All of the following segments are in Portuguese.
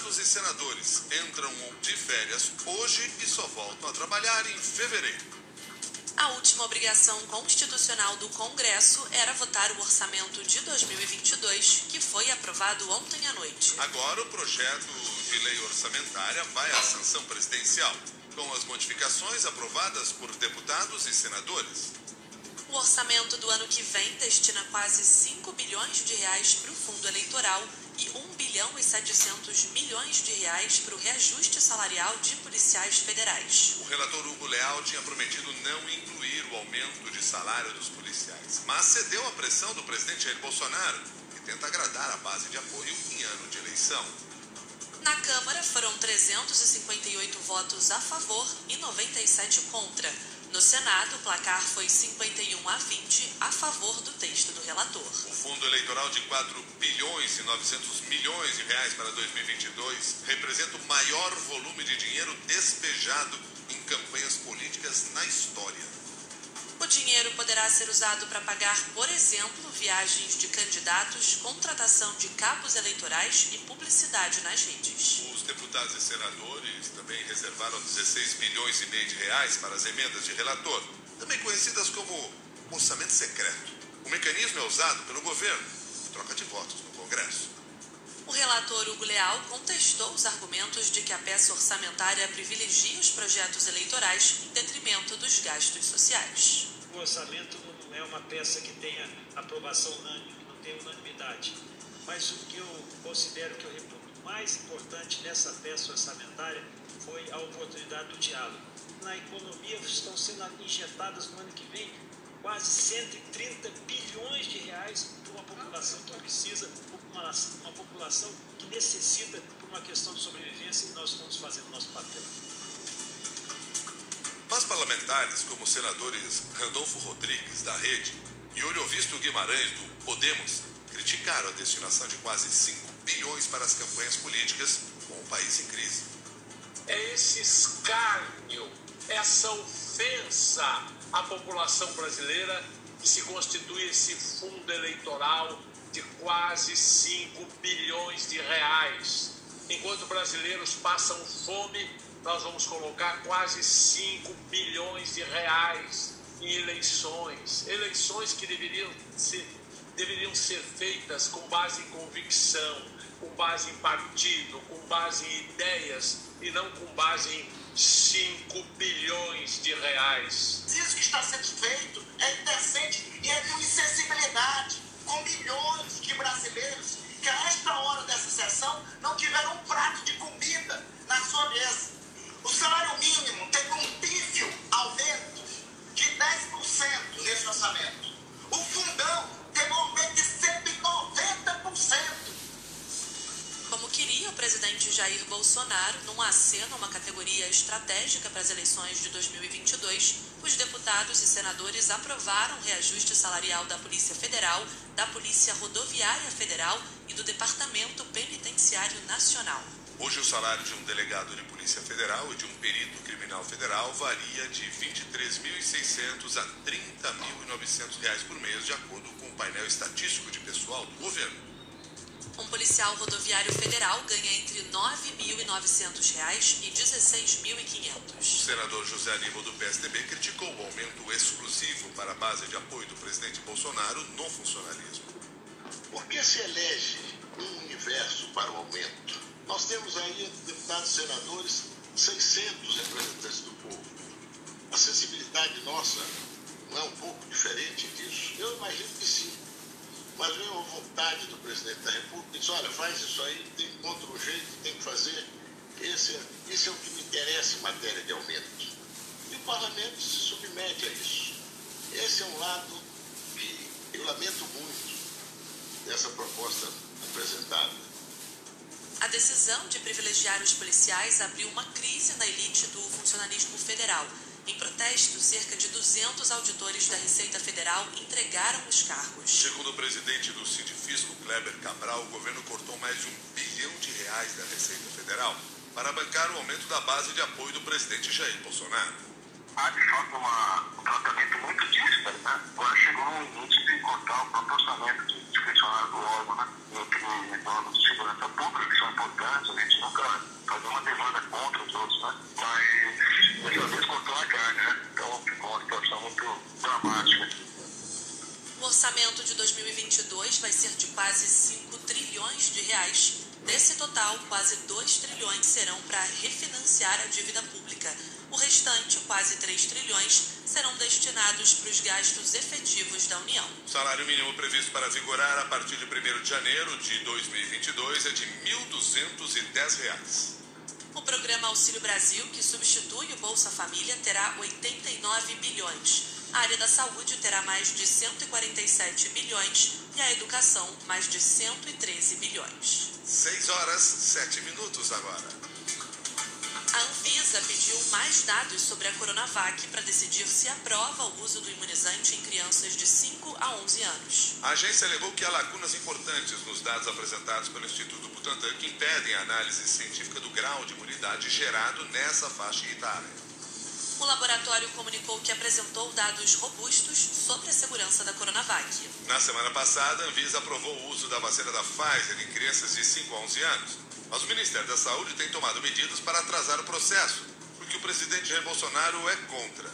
deputados e senadores entram de férias hoje e só voltam a trabalhar em fevereiro. A última obrigação constitucional do Congresso era votar o orçamento de 2022, que foi aprovado ontem à noite. Agora, o projeto de lei orçamentária vai à sanção presidencial, com as modificações aprovadas por deputados e senadores. O orçamento do ano que vem destina quase 5 bilhões de reais para o fundo eleitoral e 1 bilhão e 700 milhões de reais para o reajuste salarial de policiais federais. O relator Hugo Leal tinha prometido não incluir o aumento de salário dos policiais, mas cedeu à pressão do presidente Jair Bolsonaro, que tenta agradar a base de apoio em ano de eleição. Na Câmara foram 358 votos a favor e 97 contra. No Senado, o placar foi 51 a 20 a favor do texto do relator. O fundo eleitoral de 4 bilhões e 900 milhões de reais para 2022 representa o maior volume de dinheiro despejado em campanhas políticas na história. O dinheiro poderá ser usado para pagar, por exemplo, viagens de candidatos, contratação de cabos eleitorais e publicidade nas redes. Os deputados e senadores também reservaram 16 bilhões e meio de reais para as emendas de relator, também conhecidas como orçamento secreto. O mecanismo é usado pelo governo em troca de votos no Congresso. O relator Hugo Leal contestou os argumentos de que a peça orçamentária privilegia os projetos eleitorais em detrimento dos gastos sociais. O orçamento não é uma peça que tenha aprovação unânime, não tem unanimidade. Mas o que eu considero que eu reputo mais importante nessa peça orçamentária foi a oportunidade do diálogo. Na economia estão sendo injetadas no ano que vem quase 130 bilhões de reais para uma população que precisa, uma, uma população que necessita por uma questão de sobrevivência e nós estamos fazendo nosso papel. Mas parlamentares como os senadores Randolfo Rodrigues, da Rede, e Oriovisto Guimarães, do Podemos, criticaram a destinação de quase 5 bilhões para as campanhas políticas com o país em crise. É esse escárnio, essa ofensa à população brasileira que se constitui esse fundo eleitoral de quase 5 bilhões de reais. Enquanto brasileiros passam fome, nós vamos colocar quase 5 bilhões de reais em eleições. Eleições que deveriam ser, deveriam ser feitas com base em convicção, com base em partido, com base em ideias e não com base em 5 bilhões de reais. Isso que está sendo feito é indecente e é de insensibilidade com milhões Bolsonaro, num aceno a uma categoria estratégica para as eleições de 2022, os deputados e senadores aprovaram o reajuste salarial da Polícia Federal, da Polícia Rodoviária Federal e do Departamento Penitenciário Nacional. Hoje, o salário de um delegado de Polícia Federal e de um perito criminal federal varia de R$ 23.600 a 30.900 reais por mês, de acordo com o painel estatístico de pessoal do governo. Um policial rodoviário federal ganha entre R$ 9.900 e R$ 16.500. O senador José Aníbal do PSDB criticou o aumento exclusivo para a base de apoio do presidente Bolsonaro no funcionalismo. Por que se elege um universo para o aumento? Nós temos aí deputados e senadores, 600 representantes do povo. A sensibilidade nossa não é um pouco diferente disso? Eu imagino que sim. Mas veio a vontade do presidente da República e disse, olha, faz isso aí, tem um jeito, tem que fazer. Esse, é, esse é o que me interessa em matéria de aumentos. E o parlamento se submete a isso. Esse é um lado que eu lamento muito dessa proposta apresentada. A decisão de privilegiar os policiais abriu uma crise na elite do funcionalismo federal. Em protesto, cerca de 200 auditores da Receita Federal entregaram os cargos. Segundo o presidente do Sindifisco, Kleber Cabral, o governo cortou mais de um bilhão de reais da Receita Federal para bancar o aumento da base de apoio do presidente Jair Bolsonaro. Há de fato uma, um tratamento muito dísparo, né? Agora chegou no limite de cortar o próprio orçamento de, funcionário do órgão, né? Entre donos de segurança pública, que são importantes, a reais. Desse total, quase 2 trilhões serão para refinanciar a dívida pública. O restante, quase 3 trilhões, serão destinados para os gastos efetivos da União. O salário mínimo previsto para vigorar a partir de 1 de janeiro de 2022 é de R$ 1.210. O programa Auxílio Brasil, que substitui o Bolsa Família, terá 89 bilhões. A área da saúde terá mais de 147 bilhões e a educação mais de 113 bilhões. 6 horas, 7 minutos agora. A Anvisa pediu mais dados sobre a Coronavac para decidir se aprova o uso do imunizante em crianças de 5 a 11 anos. A agência alegou que há lacunas importantes nos dados apresentados pelo Instituto Butantan que impedem a análise científica do grau de imunidade gerado nessa faixa etária. O laboratório comunicou que apresentou dados robustos sobre a segurança da Coronavac. Na semana passada, a Anvisa aprovou o uso da vacina da Pfizer em crianças de 5 a 11 anos. Mas o Ministério da Saúde tem tomado medidas para atrasar o processo, porque o presidente Jair Bolsonaro é contra.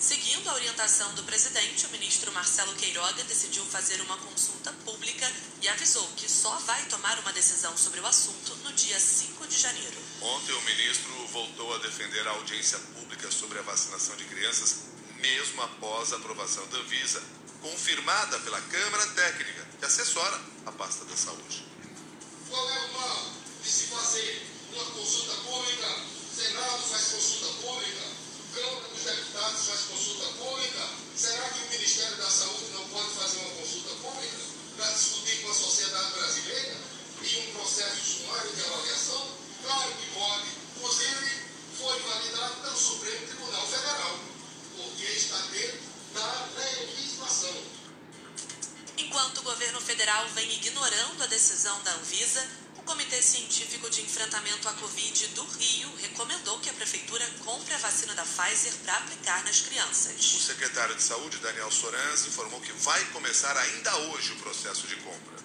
Seguindo a orientação do presidente, o ministro Marcelo Queiroga decidiu fazer uma consulta pública e avisou que só vai tomar uma decisão sobre o assunto no dia 5 de janeiro. Ontem, o ministro voltou a defender a audiência pública sobre a vacinação de crianças, mesmo após a aprovação da Anvisa, confirmada pela Câmara Técnica, que assessora a pasta da saúde. Qual é o mal de se fazer uma consulta pública? O Senado faz consulta pública, Câmara dos Deputados faz consulta pública. Será que o Ministério da Saúde não pode fazer uma consulta pública para discutir com a sociedade brasileira federal vem ignorando a decisão da Anvisa, o Comitê Científico de Enfrentamento à Covid do Rio recomendou que a prefeitura compre a vacina da Pfizer para aplicar nas O crianças. secretário de Saúde, Daniel Sorans, informou que vai começar ainda hoje o processo de compra.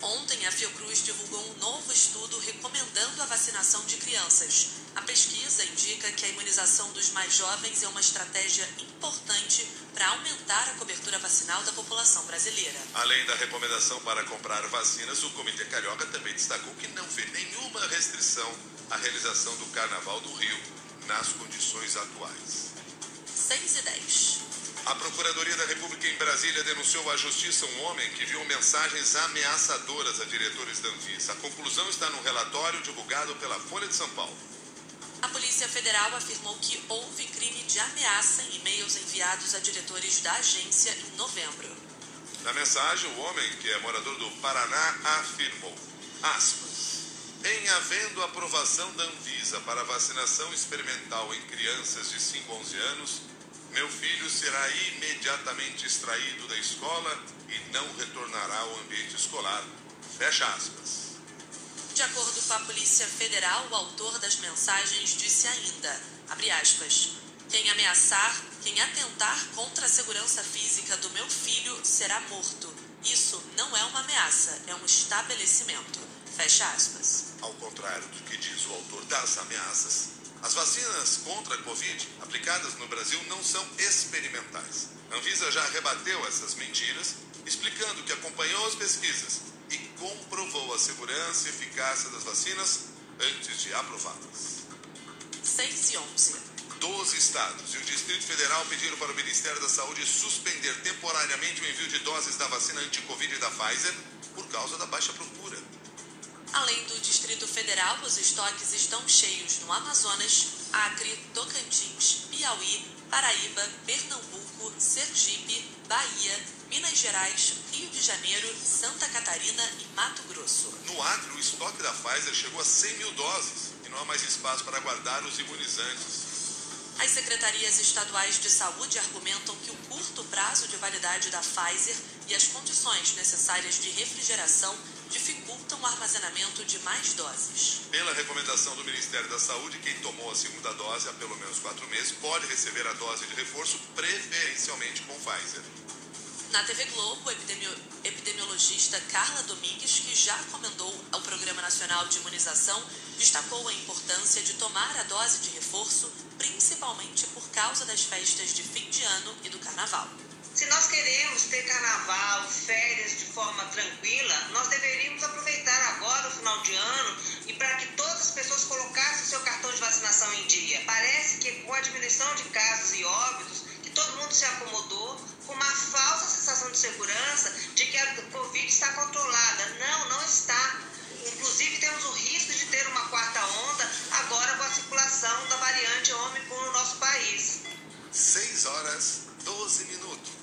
Ontem, a Fiocruz divulgou um novo estudo recomendando a vacinação de crianças. A pesquisa indica que a imunização dos mais jovens é uma estratégia importante para aumentar a cobertura vacinal da população brasileira. Além da recomendação para comprar vacinas, o Comitê Carioca também destacou que não vê nenhuma restrição à realização do Carnaval do Rio nas condições atuais. 6 e 10. A Procuradoria da República em Brasília denunciou à Justiça um homem que viu mensagens ameaçadoras a diretores da Anvisa. A conclusão está no relatório divulgado pela Folha de São Paulo. A Polícia Federal afirmou que houve crime de ameaça em e-mails enviados a diretores da agência em novembro. Na mensagem, o homem, que é morador do Paraná, afirmou, aspas, em havendo aprovação da Anvisa para vacinação experimental em crianças de 5 a 11 anos, meu filho será imediatamente extraído da escola e não retornará ao ambiente escolar. Fecha aspas. De acordo com a Polícia Federal, o autor das mensagens disse ainda, aspas, quem ameaçar, quem atentar contra a segurança física do meu filho será morto. Isso não é uma ameaça, é um estabelecimento. Fecha aspas. Ao contrário do que diz o autor das ameaças, as vacinas contra a Covid aplicadas no Brasil não são experimentais. A Anvisa já rebateu essas mentiras, explicando que acompanhou as pesquisas comprovou a segurança e eficácia das vacinas antes de aprová-las. 6 e 11. 12 estados e o Distrito Federal pediram para o Ministério da Saúde suspender temporariamente o envio de doses da vacina anti-Covid da Pfizer por causa da baixa procura. Além do Distrito Federal, os estoques estão cheios no Amazonas, Acre, Tocantins, Piauí, Paraíba, Pernambuco, Sergipe, Bahia, Minas Gerais, Rio de Janeiro, Santa Catarina e Mato Grosso. No Acre, o estoque da Pfizer chegou a 100 mil doses e não há mais espaço para guardar os imunizantes. As secretarias estaduais de saúde argumentam que o curto prazo de validade da Pfizer e as condições necessárias de refrigeração dificultam o armazenamento de mais doses. Pela recomendação do Ministério da Saúde, quem tomou a segunda dose há pelo menos quatro meses pode receber a dose de reforço preferencialmente com Pfizer. Na TV Globo, o epidemio- epidemiologista Carla Domingues, que já comandou o Programa Nacional de Imunização, destacou a importância de tomar a dose de reforço, principalmente por causa das festas de fim de ano e do carnaval. Se nós queremos ter carnaval, férias de forma tranquila, nós deveríamos aproveitar agora o final de ano e para que todas as pessoas colocassem o seu cartão de vacinação em dia. Parece que com a diminuição de casos e óbitos, que todo mundo se acomodou com uma falsa sensação de segurança de que a Covid está controlada. Não, não está. Inclusive, temos o risco de ter uma quarta onda agora com a circulação da variante Ômicron no nosso país. 6 horas 12 minutos.